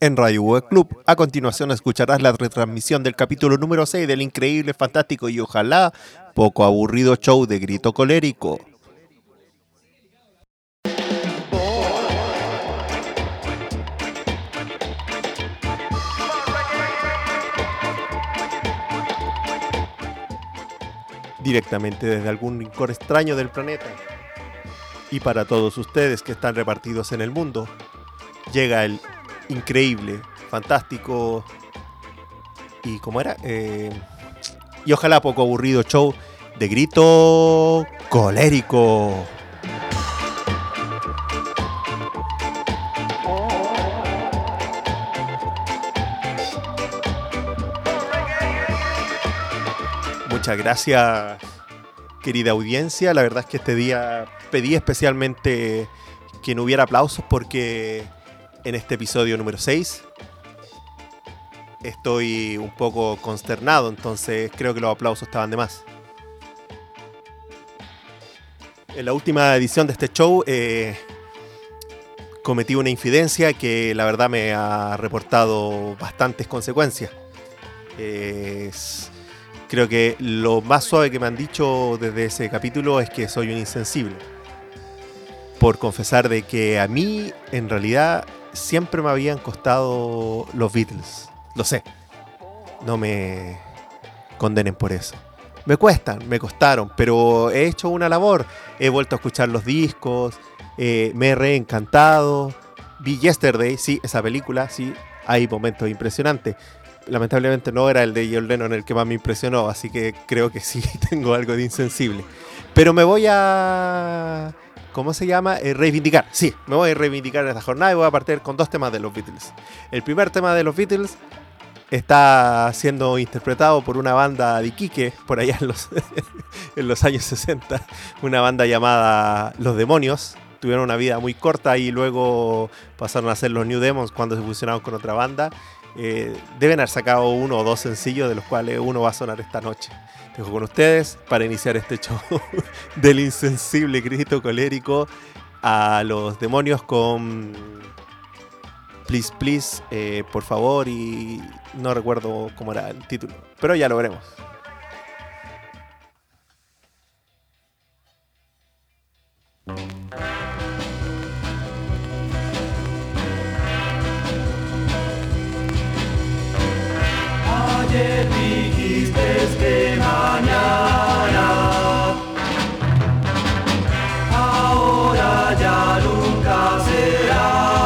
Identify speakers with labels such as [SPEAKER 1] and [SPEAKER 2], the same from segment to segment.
[SPEAKER 1] en Radio Web Club. A continuación escucharás la retransmisión del capítulo número 6 del increíble, fantástico y ojalá poco aburrido show de Grito Colérico. Directamente desde algún rincón extraño del planeta. Y para todos ustedes que están repartidos en el mundo, llega el increíble, fantástico y como era Eh, y ojalá poco aburrido show de grito colérico. Muchas gracias, querida audiencia. La verdad es que este día pedí especialmente que no hubiera aplausos porque en este episodio número 6 estoy un poco consternado, entonces creo que los aplausos estaban de más. En la última edición de este show eh, cometí una infidencia que la verdad me ha reportado bastantes consecuencias. Creo que lo más suave que me han dicho desde ese capítulo es que soy un insensible. Por confesar de que a mí en realidad siempre me habían costado los Beatles. Lo sé. No me condenen por eso. Me cuestan, me costaron, pero he hecho una labor. He vuelto a escuchar los discos, eh, me he reencantado. Vi Yesterday, sí, esa película, sí, hay momentos impresionantes. Lamentablemente no era el de John Lennon el que más me impresionó, así que creo que sí tengo algo de insensible. Pero me voy a... ¿Cómo se llama? Eh, reivindicar. Sí, me voy a reivindicar en esta jornada y voy a partir con dos temas de los Beatles. El primer tema de los Beatles está siendo interpretado por una banda de Iquique, por allá en los, en los años 60, una banda llamada Los Demonios. Tuvieron una vida muy corta y luego pasaron a ser los New Demons cuando se fusionaron con otra banda. Eh, deben haber sacado uno o dos sencillos, de los cuales uno va a sonar esta noche. Con ustedes para iniciar este show del insensible grito colérico a los demonios con Please, please, eh, por favor, y no recuerdo cómo era el título, pero ya lo veremos.
[SPEAKER 2] Ayer dijiste que mañana, ahora ya nunca será.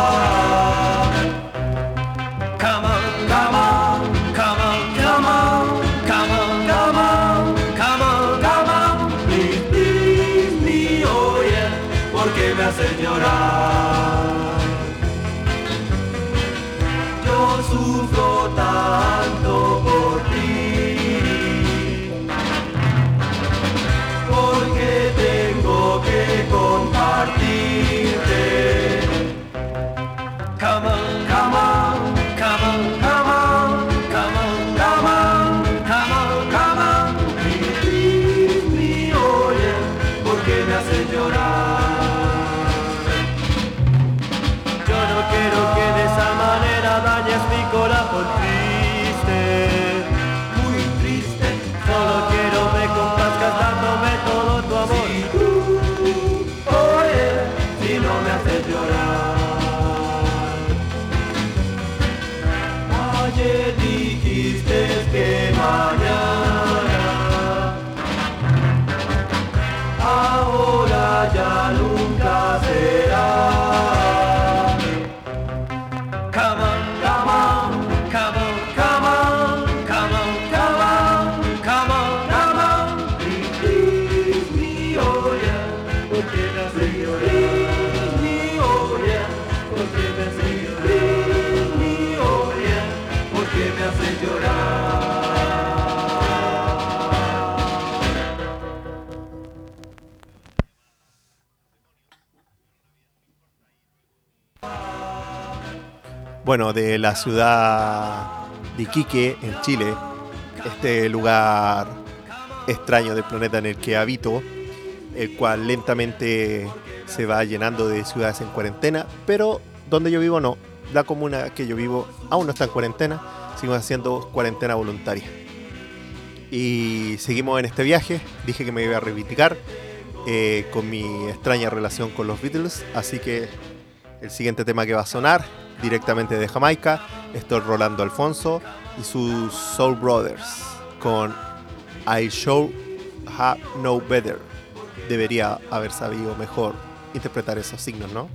[SPEAKER 1] Bueno, de la ciudad de Iquique, en Chile, este lugar extraño del planeta en el que habito, el cual lentamente se va llenando de ciudades en cuarentena, pero donde yo vivo no. la comuna que yo vivo aún no está en cuarentena, seguimos haciendo cuarentena voluntaria. Y seguimos en este viaje, dije que me iba a reivindicar eh, con mi extraña relación con los Beatles, así que el siguiente tema que va a sonar directamente de Jamaica, esto es Rolando Alfonso y sus Soul Brothers con I Show Have No Better. Debería haber sabido mejor interpretar esos signos, ¿no?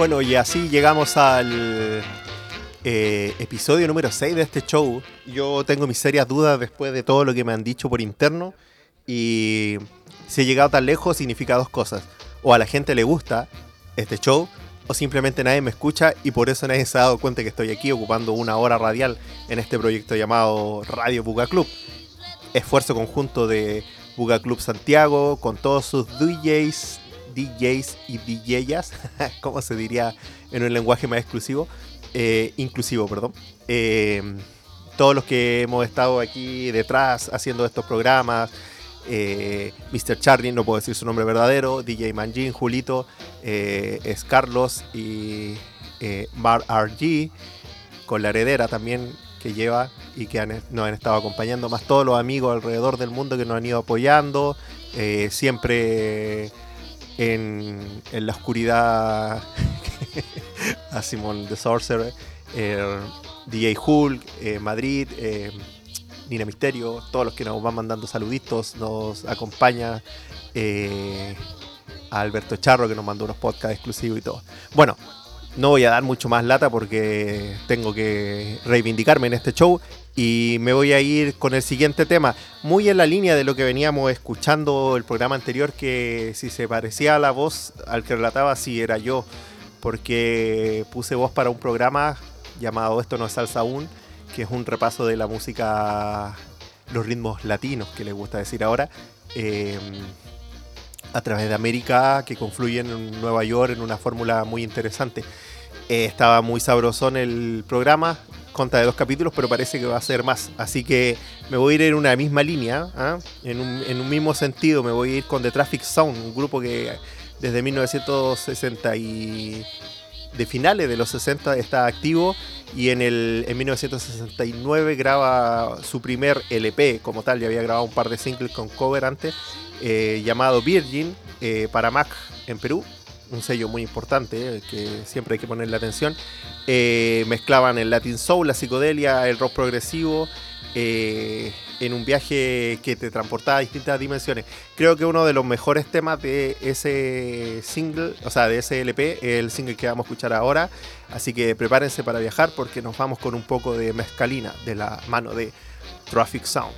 [SPEAKER 1] Bueno, y así llegamos al eh, episodio número 6 de este show. Yo tengo mis serias dudas después de todo lo que me han dicho por interno. Y si he llegado tan lejos significa dos cosas. O a la gente le gusta este show, o simplemente nadie me escucha y por eso nadie se ha dado cuenta que estoy aquí ocupando una hora radial en este proyecto llamado Radio Buga Club. Esfuerzo conjunto de Buga Club Santiago con todos sus DJs, DJs y DJs, como se diría en un lenguaje más exclusivo, eh, inclusivo, perdón. Eh, todos los que hemos estado aquí detrás haciendo estos programas, eh, Mr. Charlie, no puedo decir su nombre verdadero, DJ Manjin, Julito, es Carlos y Mar RG, con la heredera también, que lleva y que nos han estado acompañando, más todos los amigos alrededor del mundo que nos han ido apoyando, siempre en, la oscuridad a Simon the Sorcerer, eh, DJ Hulk, eh, Madrid, eh, Nina Misterio, todos los que nos van mandando saluditos, nos acompaña a Alberto Charro que nos mandó unos podcasts exclusivos y todo. Bueno, no voy a dar mucho más lata porque tengo que reivindicarme en este show y me voy a ir con el siguiente tema, muy en la línea de lo que veníamos escuchando el programa anterior, que si se parecía a la voz al que relataba, sí era yo, porque puse voz para un programa llamado Esto no es salsa aún, que es un repaso de la música, los ritmos latinos, que les gusta decir ahora. eh, a través de América que confluyen en Nueva York en una fórmula muy interesante. Eh, estaba muy sabrosón el programa, conta de dos capítulos, pero parece que va a ser más. Así que me voy a ir en una misma línea, ¿ah? en, un, en un mismo sentido. Me voy a ir con The Traffic Sound, un grupo que desde 1960 y de finales de los 60 está activo y en, el, en 1969 graba su primer LP como tal, ya había grabado un par de singles con cover antes, eh, llamado Virgin eh, para Mac en Perú, un sello muy importante eh, que siempre hay que ponerle atención. Eh, mezclaban el Latin Soul, la psicodelia, el rock progresivo. eh, en un viaje que te transportaba a distintas dimensiones. Creo que uno de los mejores temas de ese single, o sea, de ese LP, el single que vamos a escuchar ahora. Así que prepárense para viajar porque nos vamos con un poco de mezcalina de la mano de Traffic Sound.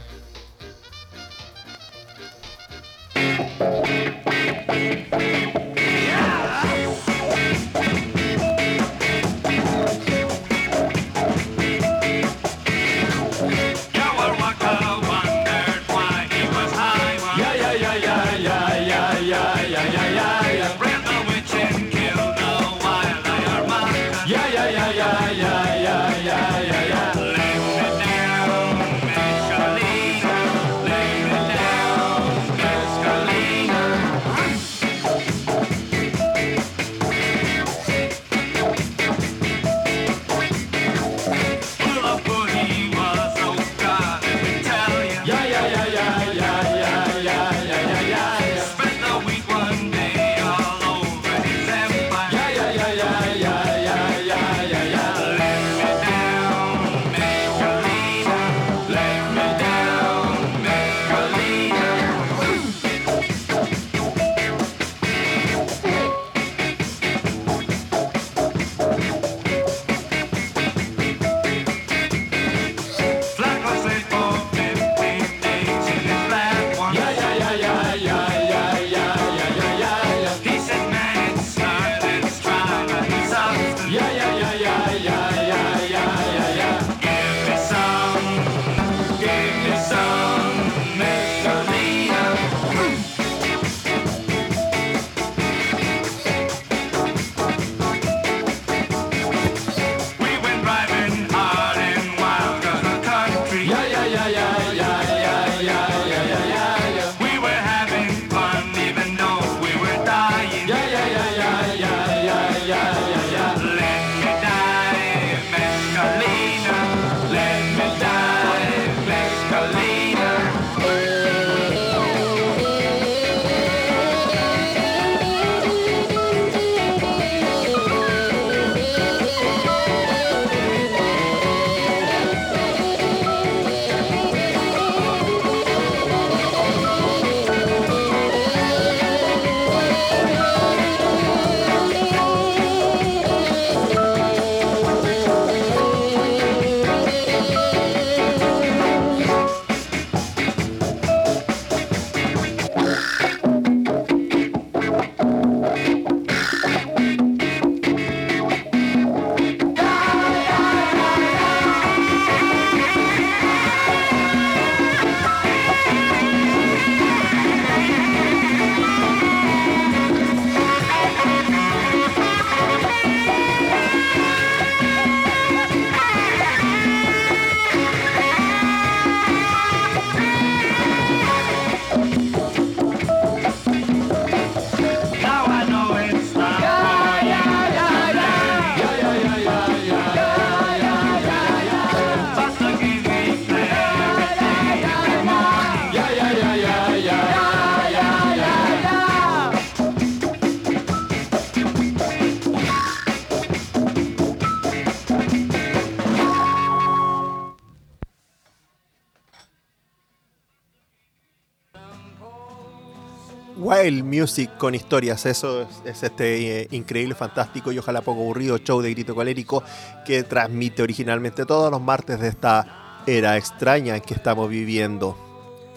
[SPEAKER 1] Wild Music con historias, eso es, es este eh, increíble, fantástico y ojalá poco aburrido show de grito colérico que transmite originalmente todos los martes de esta era extraña que estamos viviendo.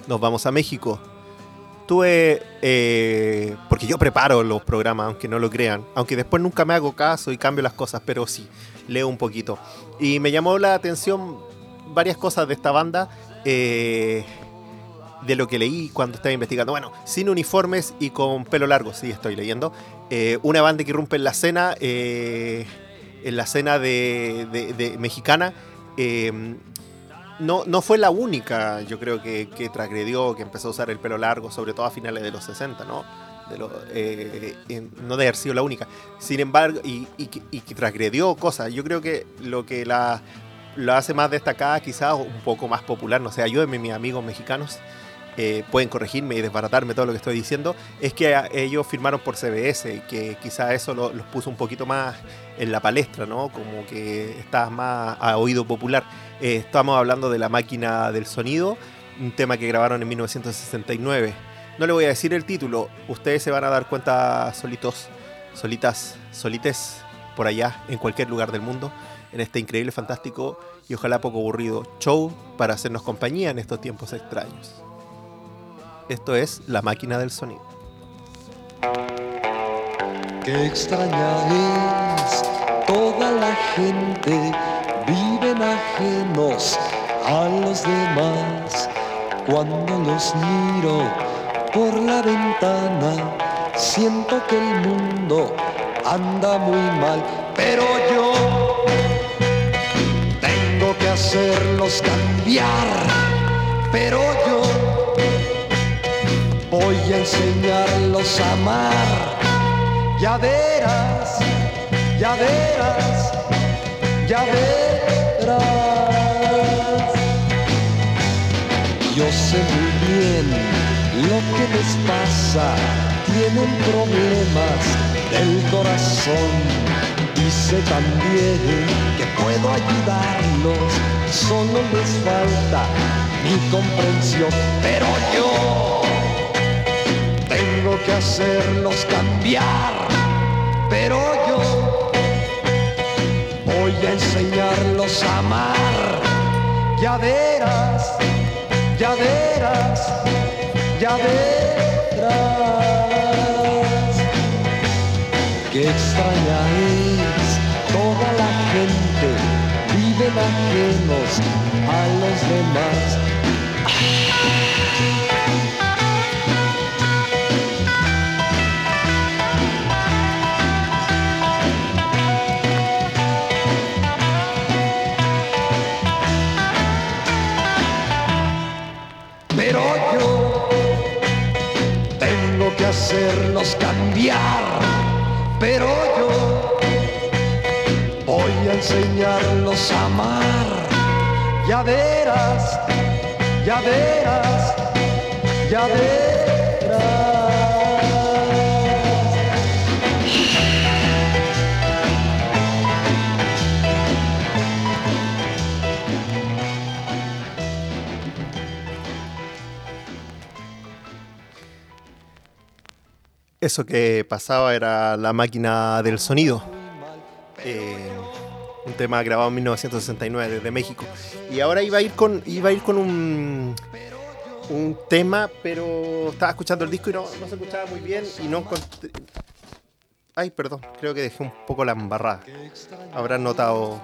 [SPEAKER 1] Nos vamos a México. Tuve, eh, porque yo preparo los programas, aunque no lo crean, aunque después nunca me hago caso y cambio las cosas, pero sí, leo un poquito. Y me llamó la atención varias cosas de esta banda. eh, de lo que leí cuando estaba investigando. Bueno, sin uniformes y con pelo largo, sí, estoy leyendo. Eh, una banda que irrumpe en la escena, eh, en la escena de, de- de mexicana. eh, no, no fue la única, yo creo, que, que transgredió, que empezó a usar el pelo largo, sobre todo a finales de los 60, ¿no? De eh, no debe haber sido la única. Sin embargo, y, y que- transgredió cosas. Yo creo que lo que la, hace más destacada, quizás un poco más popular, no sé, ayúdenme mis amigos mexicanos, eh, pueden corregirme y desbaratarme todo lo que estoy diciendo, es que a- ellos firmaron por CBS, que quizá eso lo- los puso un poquito más en la palestra, ¿no? Como que está más a oído popular. Eh, estamos hablando de La Máquina del Sonido, un tema que grabaron en 1969. No le voy a decir el título, ustedes se van a dar cuenta solitos, solitas, solites, por allá, en cualquier lugar del mundo, en este increíble, fantástico y ojalá poco aburrido show para hacernos compañía en estos tiempos extraños. Esto es La Máquina del Sonido.
[SPEAKER 3] Qué extraña es toda la gente, viven ajenos a los demás. Cuando los miro por la ventana, siento que el mundo anda muy mal, pero yo tengo que hacerlos cambiar, enseñarlos a amar. Ya verás, ya verás, ya verás. Yo sé muy bien lo que les pasa, tienen problemas del corazón. Y sé también que puedo ayudarlos, solo les falta mi comprensión. Pero yo que hacerlos cambiar, pero yo voy a enseñarlos a amar. Ya verás, ya verás, ya verás. Qué extraña es toda la gente, viven ajenos a los demás. Pero yo voy a enseñarlos a amar. Ya verás, ya verás, ya verás.
[SPEAKER 1] Eso que pasaba era La Máquina del Sonido. Eh, un tema grabado en 1969 desde México. Y ahora iba a ir con, iba a ir con un, un tema, pero estaba escuchando el disco y no, no se escuchaba muy bien y no encontré... Ay, perdón, creo que dejé un poco la embarrada. Habrán notado...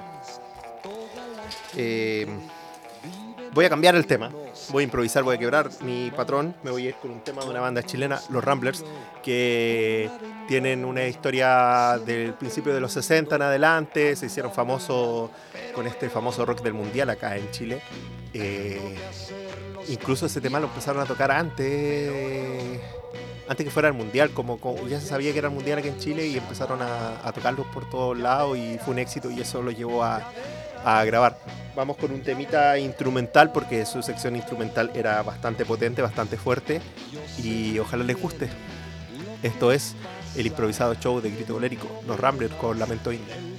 [SPEAKER 1] Eh, voy a cambiar el tema. Voy a improvisar, voy a quebrar mi patrón. Me voy a ir con un tema de una banda chilena, Los Ramblers, que tienen una historia del principio de los 60 en adelante. Se hicieron famosos con este famoso rock del mundial acá en Chile. Eh, incluso ese tema lo empezaron a tocar antes. Antes que fuera el mundial, como, ya se sabía que era el mundial aquí en Chile y empezaron a, a tocarlos por todos lados y fue un éxito y eso lo llevó a, a grabar. Vamos con un temita instrumental porque su sección instrumental era bastante potente, bastante fuerte y ojalá les guste. Esto es el improvisado show de Grito Colérico, Los Ramblers con Lamento Indio.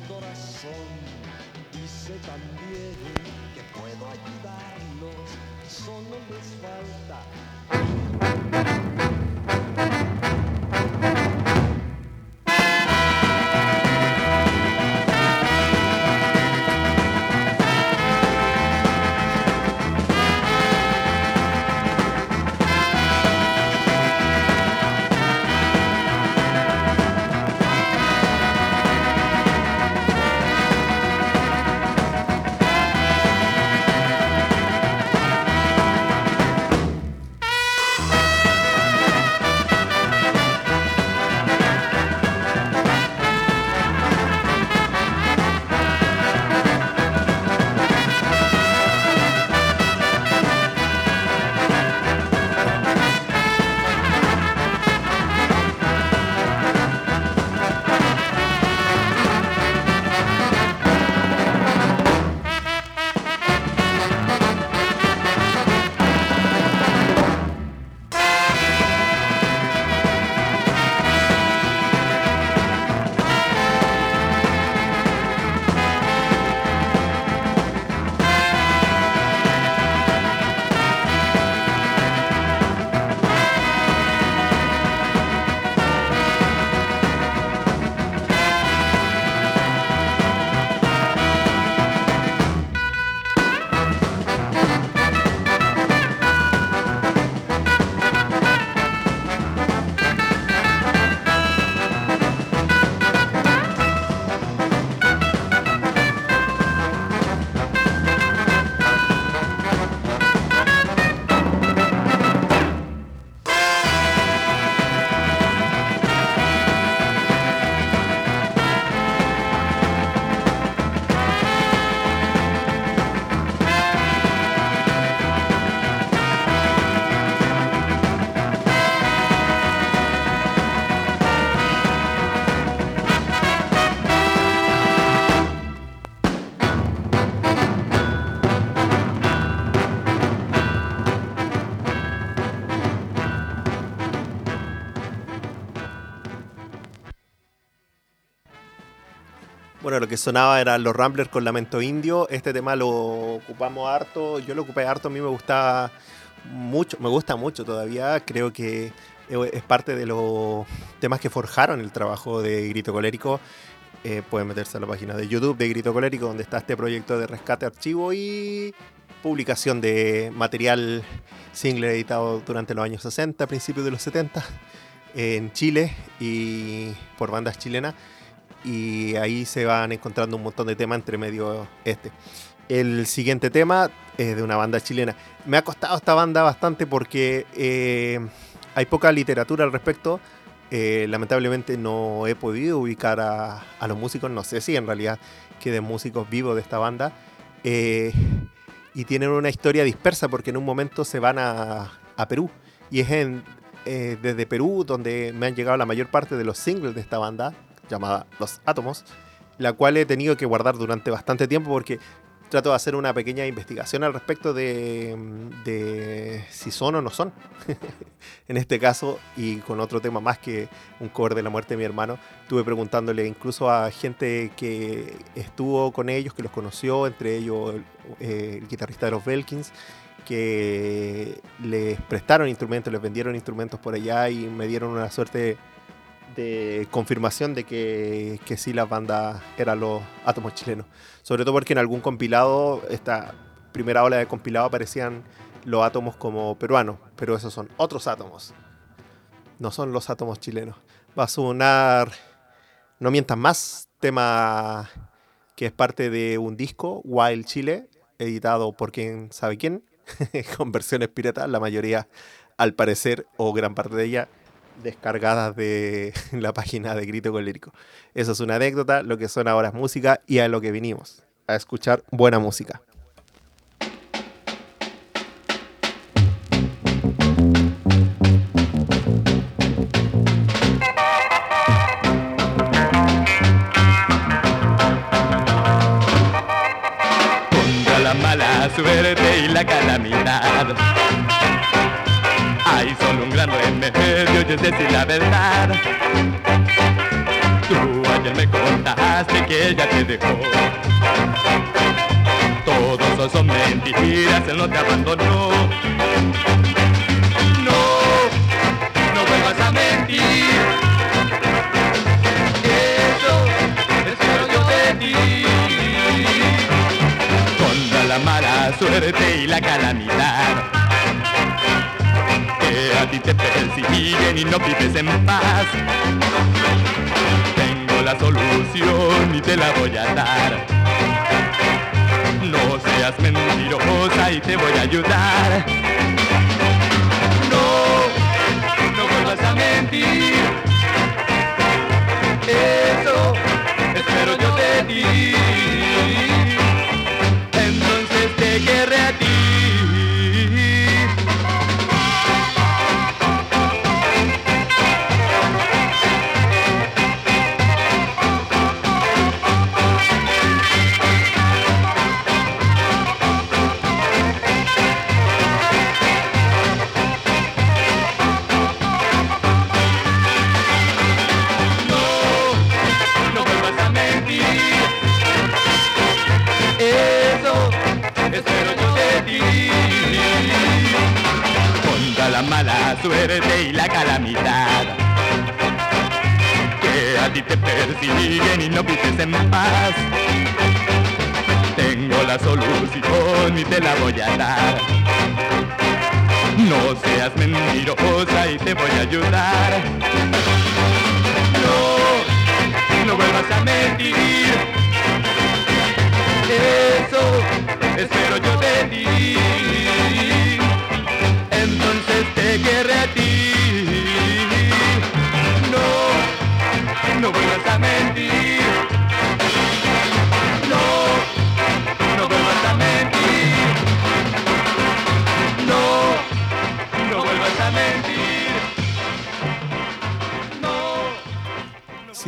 [SPEAKER 1] Sonaba eran los Ramblers con Lamento Indio. Este tema lo ocupamos harto. Yo lo ocupé harto. A mí me gusta mucho. Me gusta mucho todavía. Creo que es parte de los temas que forjaron el trabajo de Grito Colérico. Eh, pueden meterse a la página de YouTube de Grito Colérico, donde está este proyecto de rescate, archivo y publicación de material single editado durante los años 60, principios de los 70, en Chile y por bandas chilenas. Y ahí se van encontrando un montón de temas entre medio este. El siguiente tema es de una banda chilena. Me ha costado esta banda bastante porque eh, hay poca literatura al respecto. Eh, lamentablemente no he podido ubicar a, a, los músicos. No sé si en realidad queden músicos vivos de esta banda. Eh, y tienen una historia dispersa porque en un momento se van a, a Perú. Y es en, eh, desde Perú donde me han llegado la mayor parte de los singles de esta banda, llamada Los Átomos, la cual he tenido que guardar durante bastante tiempo porque trato de hacer una pequeña investigación al respecto de, si son o no son. en este caso, y con otro tema más que un cover de la muerte de mi hermano, estuve preguntándole incluso a gente que estuvo con ellos, que los conoció, entre ellos el, eh, guitarrista de los Belkins, que les prestaron instrumentos, les vendieron instrumentos por allá y me dieron una suerte de confirmación de que, que sí las bandas eran los átomos chilenos. Sobre todo porque en algún compilado, esta primera ola de compilado aparecían los átomos como peruanos, pero esos son otros átomos. No son los átomos chilenos. Va a sonar No mientas más, tema que es parte de un disco, Wild Chile, editado por quien sabe quién, con versiones piratas, la mayoría al parecer, o gran parte de ella, descargadas de la página de Grito Colérico. Eso es una anécdota, lo que son ahora es música y a lo que vinimos, a escuchar buena música.
[SPEAKER 4] Contra la mala suerte y la calamidad. Hay solo un gran remedio y es decir la verdad. Tú ayer me contaste que ella te dejó. Todo eso son mentiras, él no te abandonó. No, no vuelvas a mentir. Eso espero yo de. Contra la mala suerte y la calamidad a ti te persiguen y no vives en paz. Tengo la solución y te la voy a dar. No seas mentirosa y te voy a ayudar. No, no vuelvas a mentir. Eso espero yo de ti. Entonces te querré a ti. Suerte y la calamidad. Que a ti te persiguen y no vives en paz. Tengo la solución y te la voy a dar. No seas mentirosa y te voy a ayudar. No, no vuelvas a mentir. Eso espero yo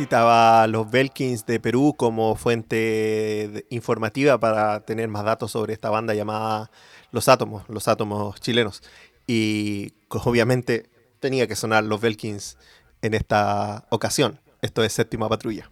[SPEAKER 1] Citaba los Belkins de Perú como fuente informativa para tener más datos sobre esta banda llamada Los Átomos, los Átomos chilenos. Y obviamente tenía que sonar los Belkins en esta ocasión. Esto es Séptima Patrulla.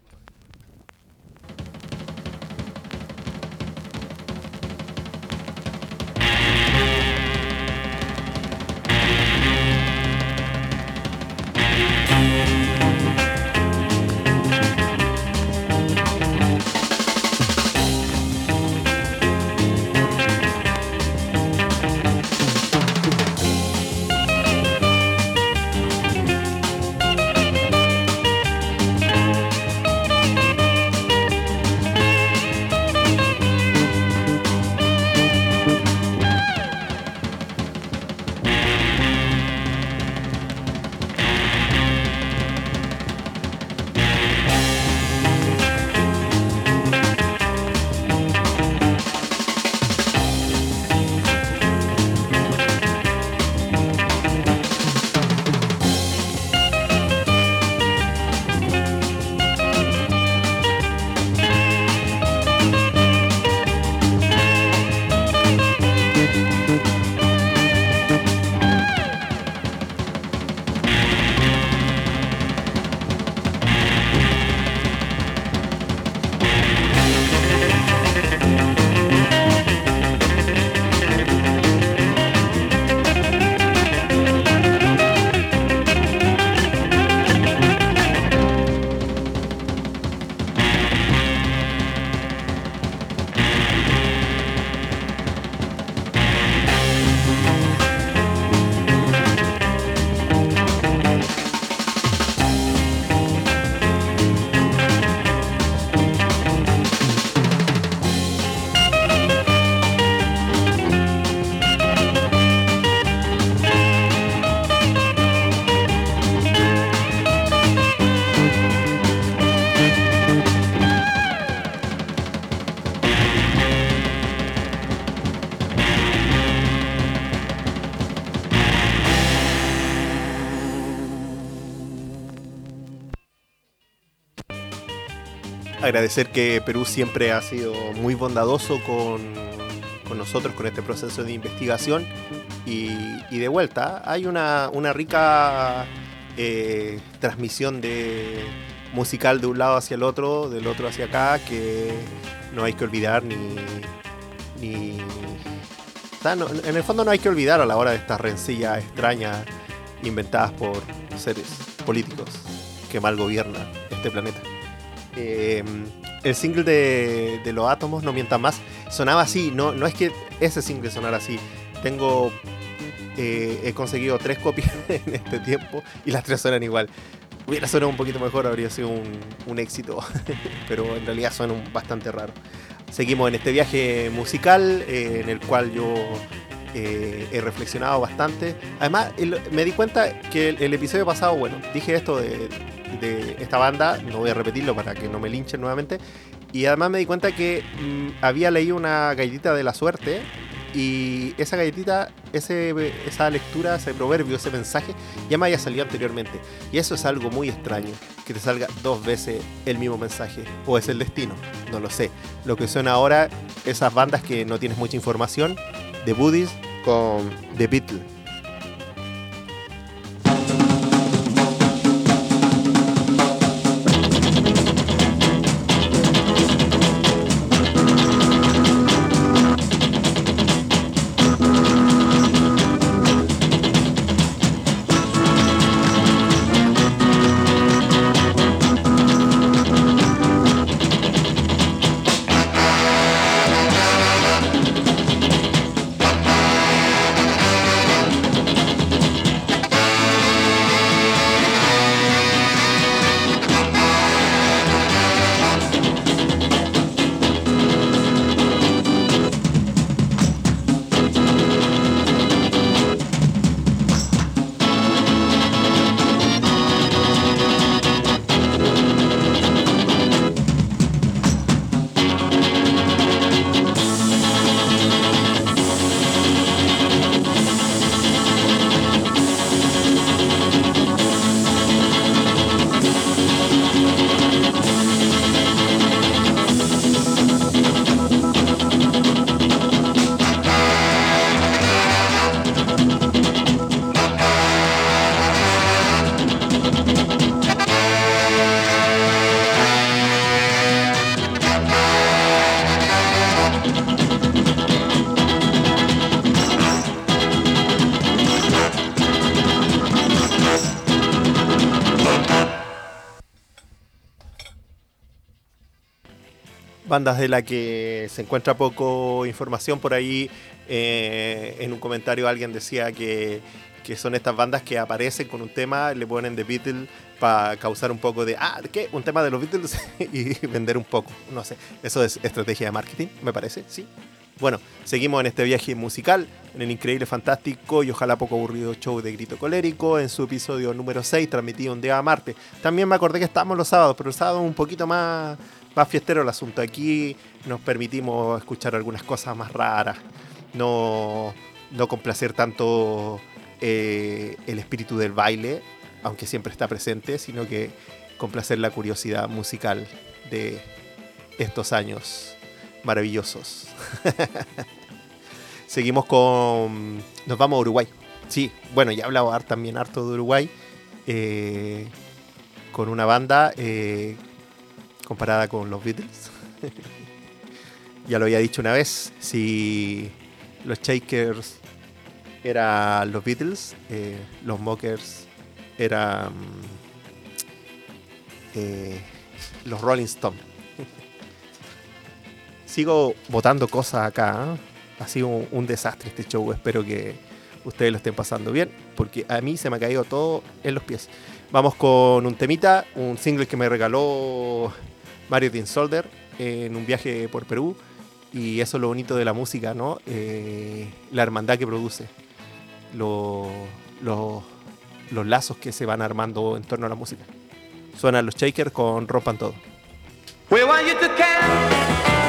[SPEAKER 1] Agradecer que Perú siempre ha sido muy bondadoso con, con nosotros, con este proceso de investigación. Y, de vuelta, hay una, una rica eh, transmisión de musical de un lado hacia el otro, del otro hacia acá, que no hay que olvidar ni... ni en el fondo no hay que olvidar a la hora de estas rencillas extrañas inventadas por seres políticos que mal gobiernan este planeta. Eh, el single de, Los Átomos, No Mientan Más, sonaba así. No, no es que ese single sonara así. Tengo. eh, he conseguido tres copias en este tiempo y las tres suenan igual. Hubiera sonado un poquito mejor, habría sido un, éxito, pero en realidad suena bastante raro. Seguimos en este viaje musical eh, en el cual yo eh, he reflexionado bastante. Además, me di cuenta que el, el episodio pasado, bueno, dije esto de, de esta banda, no voy a repetirlo para que no me linchen nuevamente. Y además me di cuenta que mm, había leído una galletita de la suerte y esa galletita, ese, esa lectura, ese proverbio, ese mensaje, ya me había salido anteriormente. Y eso es algo muy extraño, que te salga dos veces el mismo mensaje. O es el destino, no lo sé. Lo que suena ahora, esas bandas que no tienes mucha información, The Buddies con The Beatles. Bandas de la que se encuentra poco información por ahí. eh, en un comentario alguien decía que, que son estas bandas que aparecen con un tema, le ponen The Beatles para causar un poco de, ah, ¿qué? Un tema de los Beatles y vender un poco. No sé, eso es estrategia de marketing, me parece, sí. Bueno, seguimos en este viaje musical, en el increíble, fantástico y ojalá poco aburrido show de Grito Colérico, en su episodio número 6, transmitido un día a Marte. También me acordé que estábamos los sábados, pero el sábado un poquito más, más fiestero el asunto. Aquí nos permitimos escuchar algunas cosas más raras, no, no complacer tanto eh, el espíritu del baile, aunque siempre está presente, sino que complacer la curiosidad musical de estos años maravillosos. Seguimos con. Nos vamos a Uruguay. Sí, bueno, ya he también harto de Uruguay. eh, con una banda eh, comparada con los Beatles. ya lo había dicho una vez. Si los Shakers eran los Beatles, eh, los Mockers eran eh, los Rolling Stones. Sigo votando cosas acá. ¿eh? Ha sido un, un desastre este show. Espero que ustedes lo estén pasando bien. Porque a mí se me ha caído todo en los pies. Vamos con un temita, un single que me regaló Mario Dean Solder en un viaje por Perú. Y eso es lo bonito de la música, ¿no? Eh, la hermandad que produce. Lo- lo- los lazos que se van armando en torno a la música. Suenan los Shakers con Rompan Todo.
[SPEAKER 2] We want you to.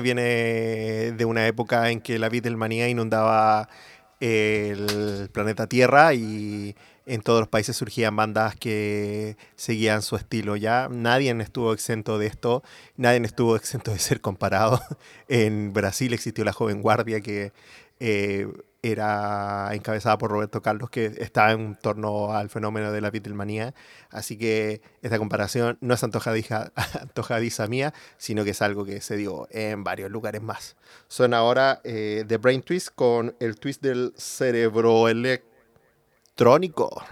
[SPEAKER 1] Viene de una época en que la Beatlemanía inundaba el planeta Tierra y en todos los países surgían bandas que seguían su estilo. Ya nadie estuvo exento de esto, nadie estuvo exento de ser comparado. En Brasil existió la Joven Guardia que eh, era encabezada por Roberto Carlos, que estaba en torno al fenómeno de la Beatlemanía. Así que esta comparación no es antojadiza, mía, sino que es algo que se dio en varios lugares más. Suena ahora eh, The Brain Twist con el twist del cerebro electrónico.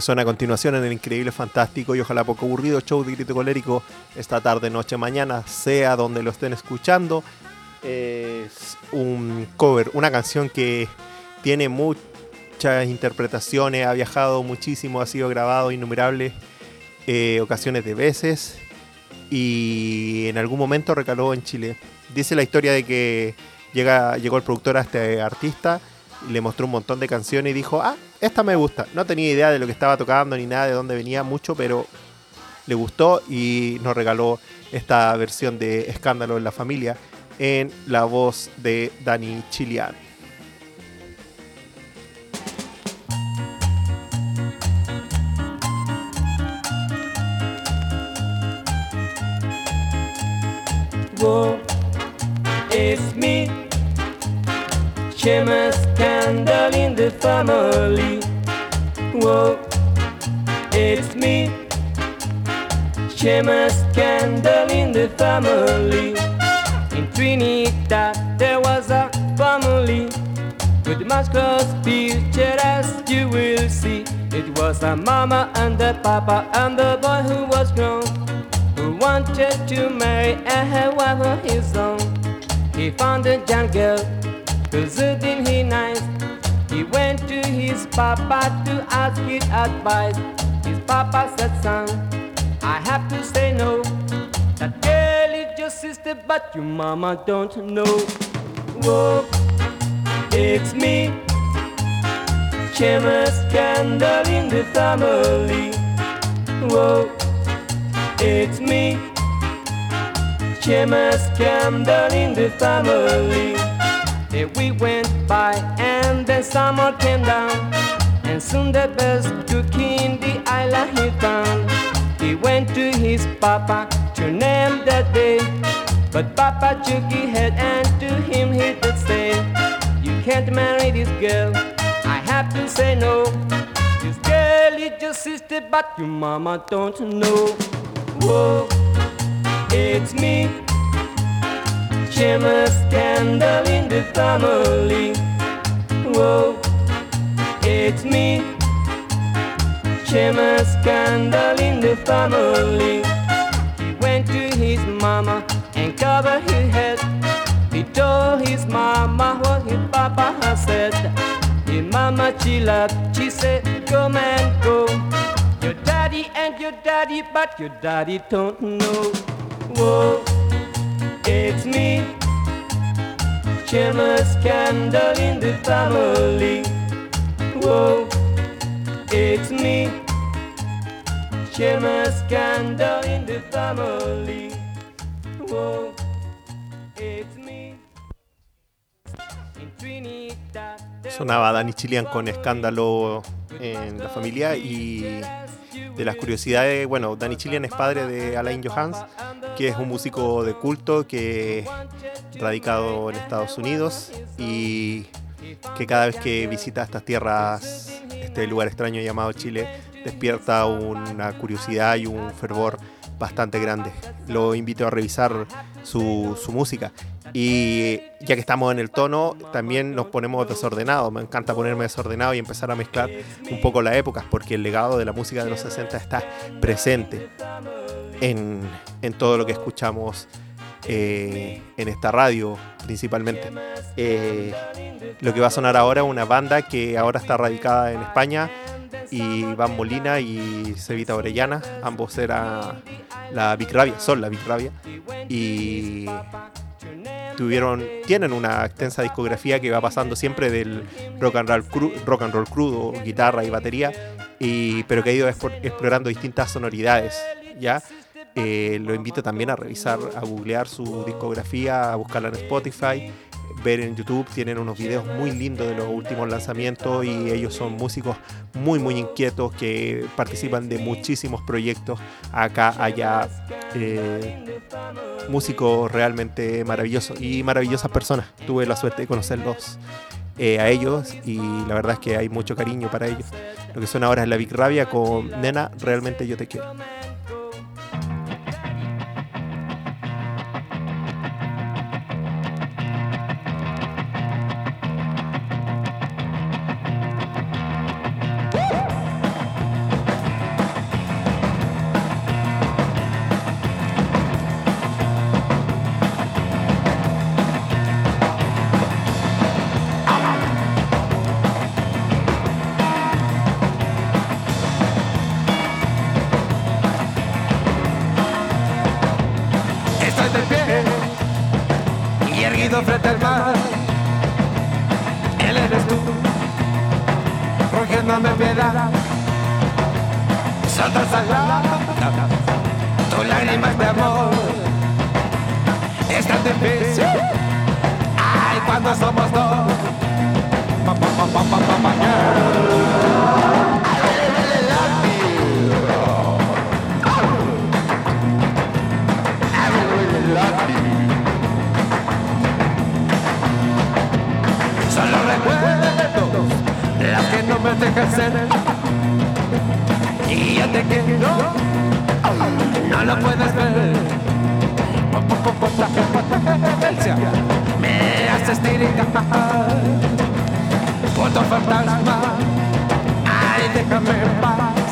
[SPEAKER 1] Suena a continuación en el increíble, fantástico y ojalá poco aburrido show de Grito Colérico esta tarde, noche, mañana, sea donde lo estén escuchando. Es un cover, una canción que tiene muchas interpretaciones, ha viajado muchísimo, ha sido grabado innumerables eh, ocasiones de veces y en algún momento recaló en Chile. Dice la historia de que llega, llegó el productor a este artista le mostró un montón de canciones y dijo, ah, esta me gusta. No tenía idea de lo que estaba tocando ni nada de dónde venía mucho, pero le gustó y nos regaló esta versión de Escándalo en la Familia en la voz de Dani Chilian.
[SPEAKER 5] Shame scandal in the family. Whoa, it's me. Shame scandal in the family. In Trinidad there was a family with much close picture as you will see. It was a mama and a papa and the boy who was grown who wanted to marry a wife of his own. He found a young girl who's he nice. He went to his papa to ask his advice. His papa said, son, I have to say no. That girl is your sister, but your mama don't know. Whoa, it's me. Shame a scandal in the family. Whoa, it's me. Shame scandal in the family. We went by and then summer came down And soon the best cook in the island he found He went to his papa to name that day. But Papa shook his head and to him he did say, You can't marry this girl. I have to say no. This girl is your sister, but your mama don't know. Whoa, it's me. Shame a scandal in the family. Whoa, it's me. Shame a scandal in the family. He went to his mama and covered his head. He told his mama what his papa had said. His mama she laughed, she said, Come and go. Your daddy and your daddy, but your daddy don't know. Whoa, it's me. A scandal in the family. Whoa, it's me. A scandal in the family. It's me.
[SPEAKER 1] Sonaba Danny Chilean con escándalo en la familia y de las curiosidades, bueno, Danny Chilean es padre de Alain Johans, que es un músico de culto que radicado en Estados Unidos y que cada vez que visita estas tierras, este lugar extraño llamado Chile, despierta una curiosidad y un fervor bastante grande. Lo invito a revisar su, su música. Y ya que estamos en el tono, también nos ponemos desordenados. Me encanta ponerme desordenado y empezar a mezclar un poco las épocas, porque el legado de la música de los 60 está presente en, en todo lo que escuchamos eh, en esta radio principalmente. Eh, lo que va a sonar ahora es una banda que ahora está radicada en España, y Van Molina y Cevita Orellana, ambos eran la Big Rabia, son la Big Rabia, y tuvieron, tienen una extensa discografía que va pasando siempre del rock and roll, rock and roll crudo, guitarra y batería, y, pero que ha ido explorando distintas sonoridades, ¿ya? Eh, lo invito también a revisar, a googlear su discografía, a buscarla en Spotify, ver en YouTube, tienen unos videos muy lindos de los últimos lanzamientos y ellos son músicos muy muy inquietos que participan de muchísimos proyectos acá, allá, eh, músicos realmente maravillosos y maravillosas personas. Tuve la suerte de conocerlos eh, a ellos y la verdad es que hay mucho cariño para ellos. Lo que suena ahora es la Big Rabia con Nena, realmente yo te quiero.
[SPEAKER 2] Te quiero, no lo puedes ver. Me haces tiritar Puto fantasma Ay, déjame en paz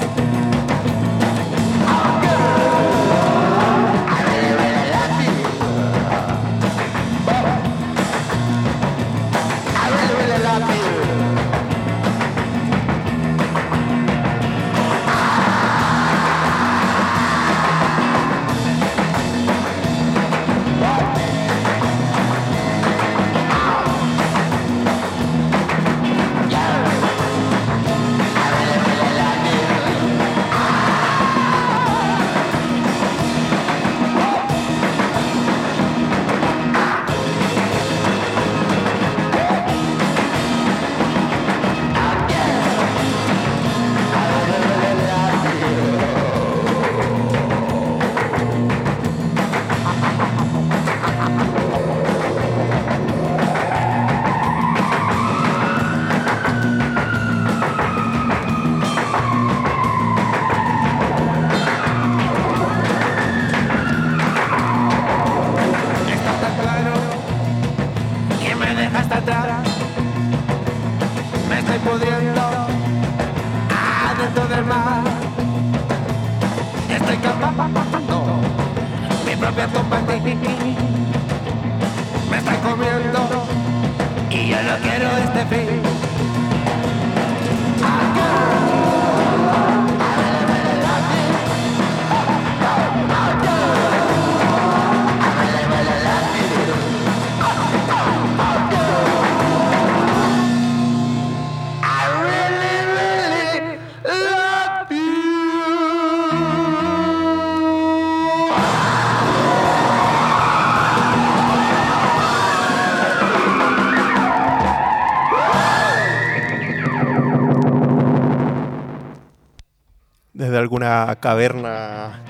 [SPEAKER 1] alguna caverna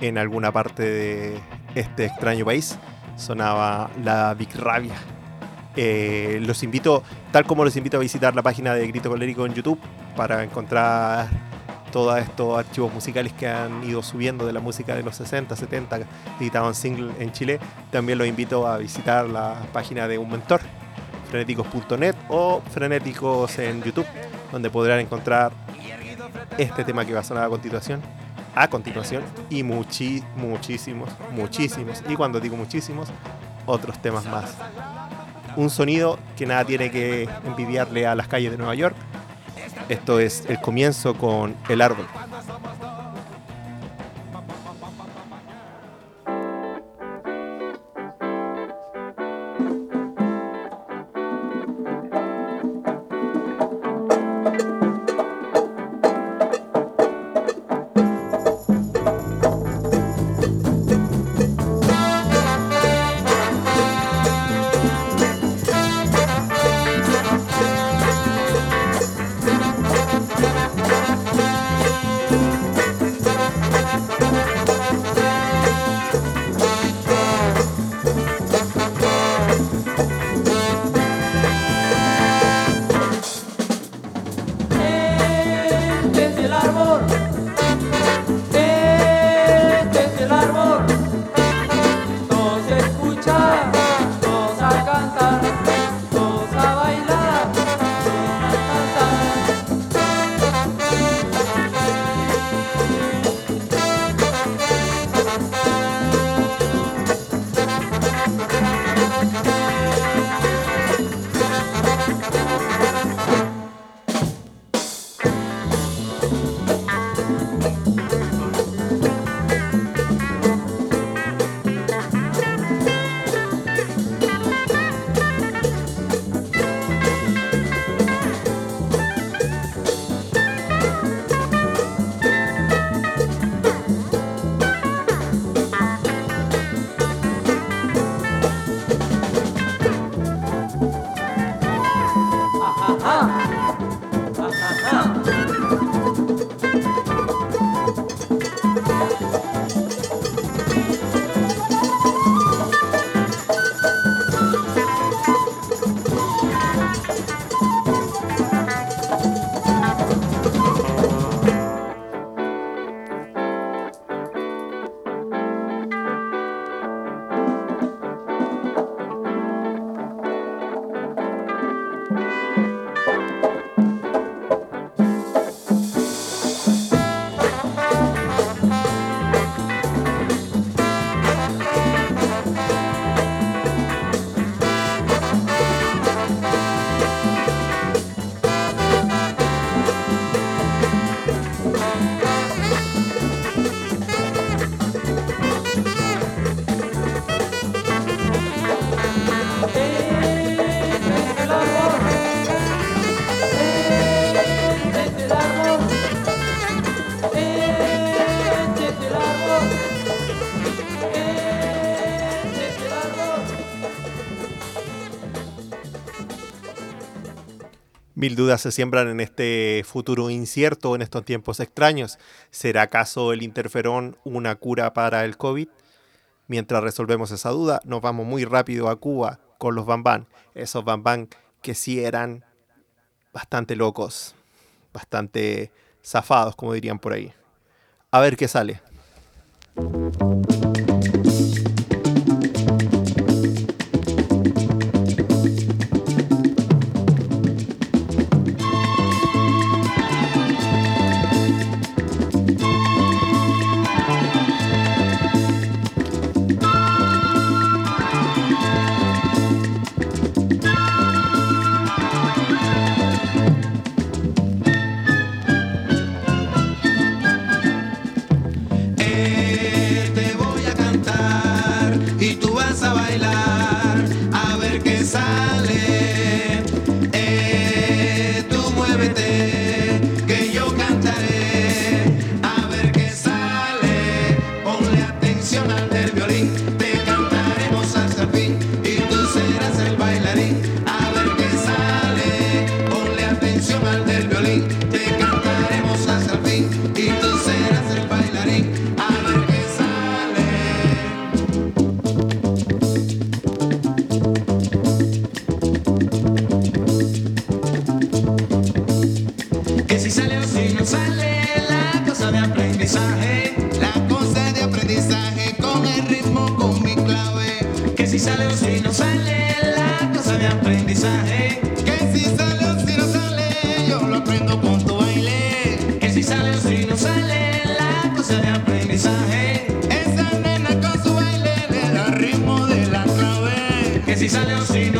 [SPEAKER 1] en alguna parte de este extraño país sonaba la Big Rabia. Eh, los invito, tal como los invito a visitar la página de Grito Colérico en YouTube para encontrar todos estos archivos musicales que han ido subiendo de la música de los 60, 70, editado en single en Chile. También los invito a visitar la página de un mentor, frenéticos.net o frenéticos en YouTube, donde podrán encontrar este tema que va a sonar a continuación, a continuación, y muchi- muchísimos, muchísimos, y cuando digo muchísimos, otros temas más. Un sonido que nada tiene que envidiarle a las calles de Nueva York. Esto es el comienzo con El Árbol. Mil dudas se siembran en este futuro incierto, en estos tiempos extraños. ¿Será acaso el interferón una cura para el COVID? Mientras resolvemos esa duda, nos vamos muy rápido a Cuba con los Bambán. Esos Bambán que sí eran bastante locos, bastante zafados, como dirían por ahí. A ver qué sale.
[SPEAKER 6] Que si sale o si no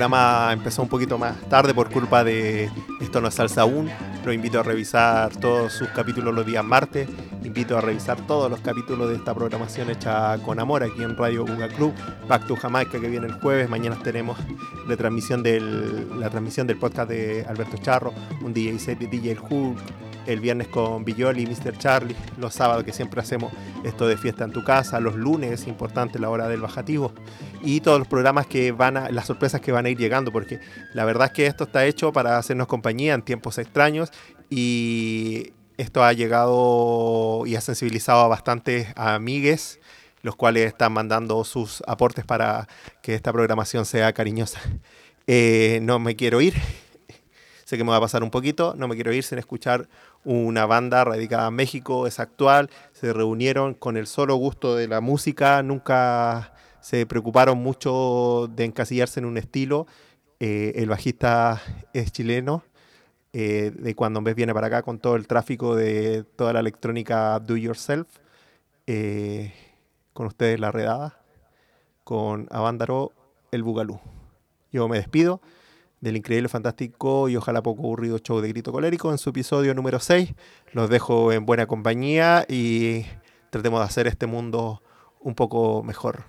[SPEAKER 1] programa empezó un poquito más tarde por culpa de Esto no es salsa aún. Los invito a revisar todos sus capítulos los días martes. Invito a revisar todos los capítulos de esta programación hecha con amor aquí en Radio Buga Club. Back to Jamaica que viene el jueves. Mañana tenemos la transmisión del, la transmisión del podcast de Alberto Charro, un DJ set de DJ Hulk. El viernes con Villoli y Mr. Charlie. Los sábados que siempre hacemos esto de fiesta en tu casa. Los lunes, importante la hora del bajativo y todos los programas que van a, las sorpresas que van a ir llegando, porque la verdad es que esto está hecho para hacernos compañía en tiempos extraños y esto ha llegado y ha sensibilizado a bastantes amigues, los cuales están mandando sus aportes para que esta programación sea cariñosa. Eh, no me quiero ir, sé que me va a pasar un poquito, no me quiero ir sin escuchar una banda radicada en México, es actual, se reunieron con el solo gusto de la música, nunca se preocuparon mucho de encasillarse en un estilo. Eh, el bajista es chileno, eh, de cuando en vez viene para acá con todo el tráfico de toda la electrónica do yourself. Eh, con ustedes la redada, con Avándaro el Bugalú. Yo me despido del increíble, fantástico y ojalá poco aburrido show de Grito Colérico en su episodio número 6. Los dejo en buena compañía y tratemos de hacer este mundo un poco mejor.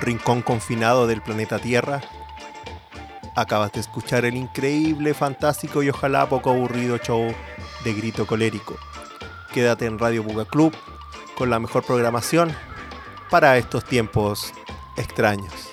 [SPEAKER 1] Rincón confinado del planeta Tierra, acabas de escuchar el increíble, fantástico y ojalá poco aburrido show de Grito Colérico. Quédate en Radio Buga Club con la mejor programación para estos tiempos extraños.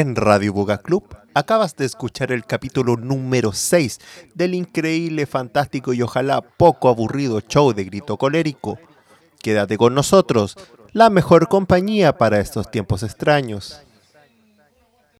[SPEAKER 1] En Radio Buga Club acabas de escuchar el capítulo número 6 del increíble, fantástico y ojalá poco aburrido show de Grito Colérico. Quédate con nosotros, la mejor compañía para estos tiempos extraños.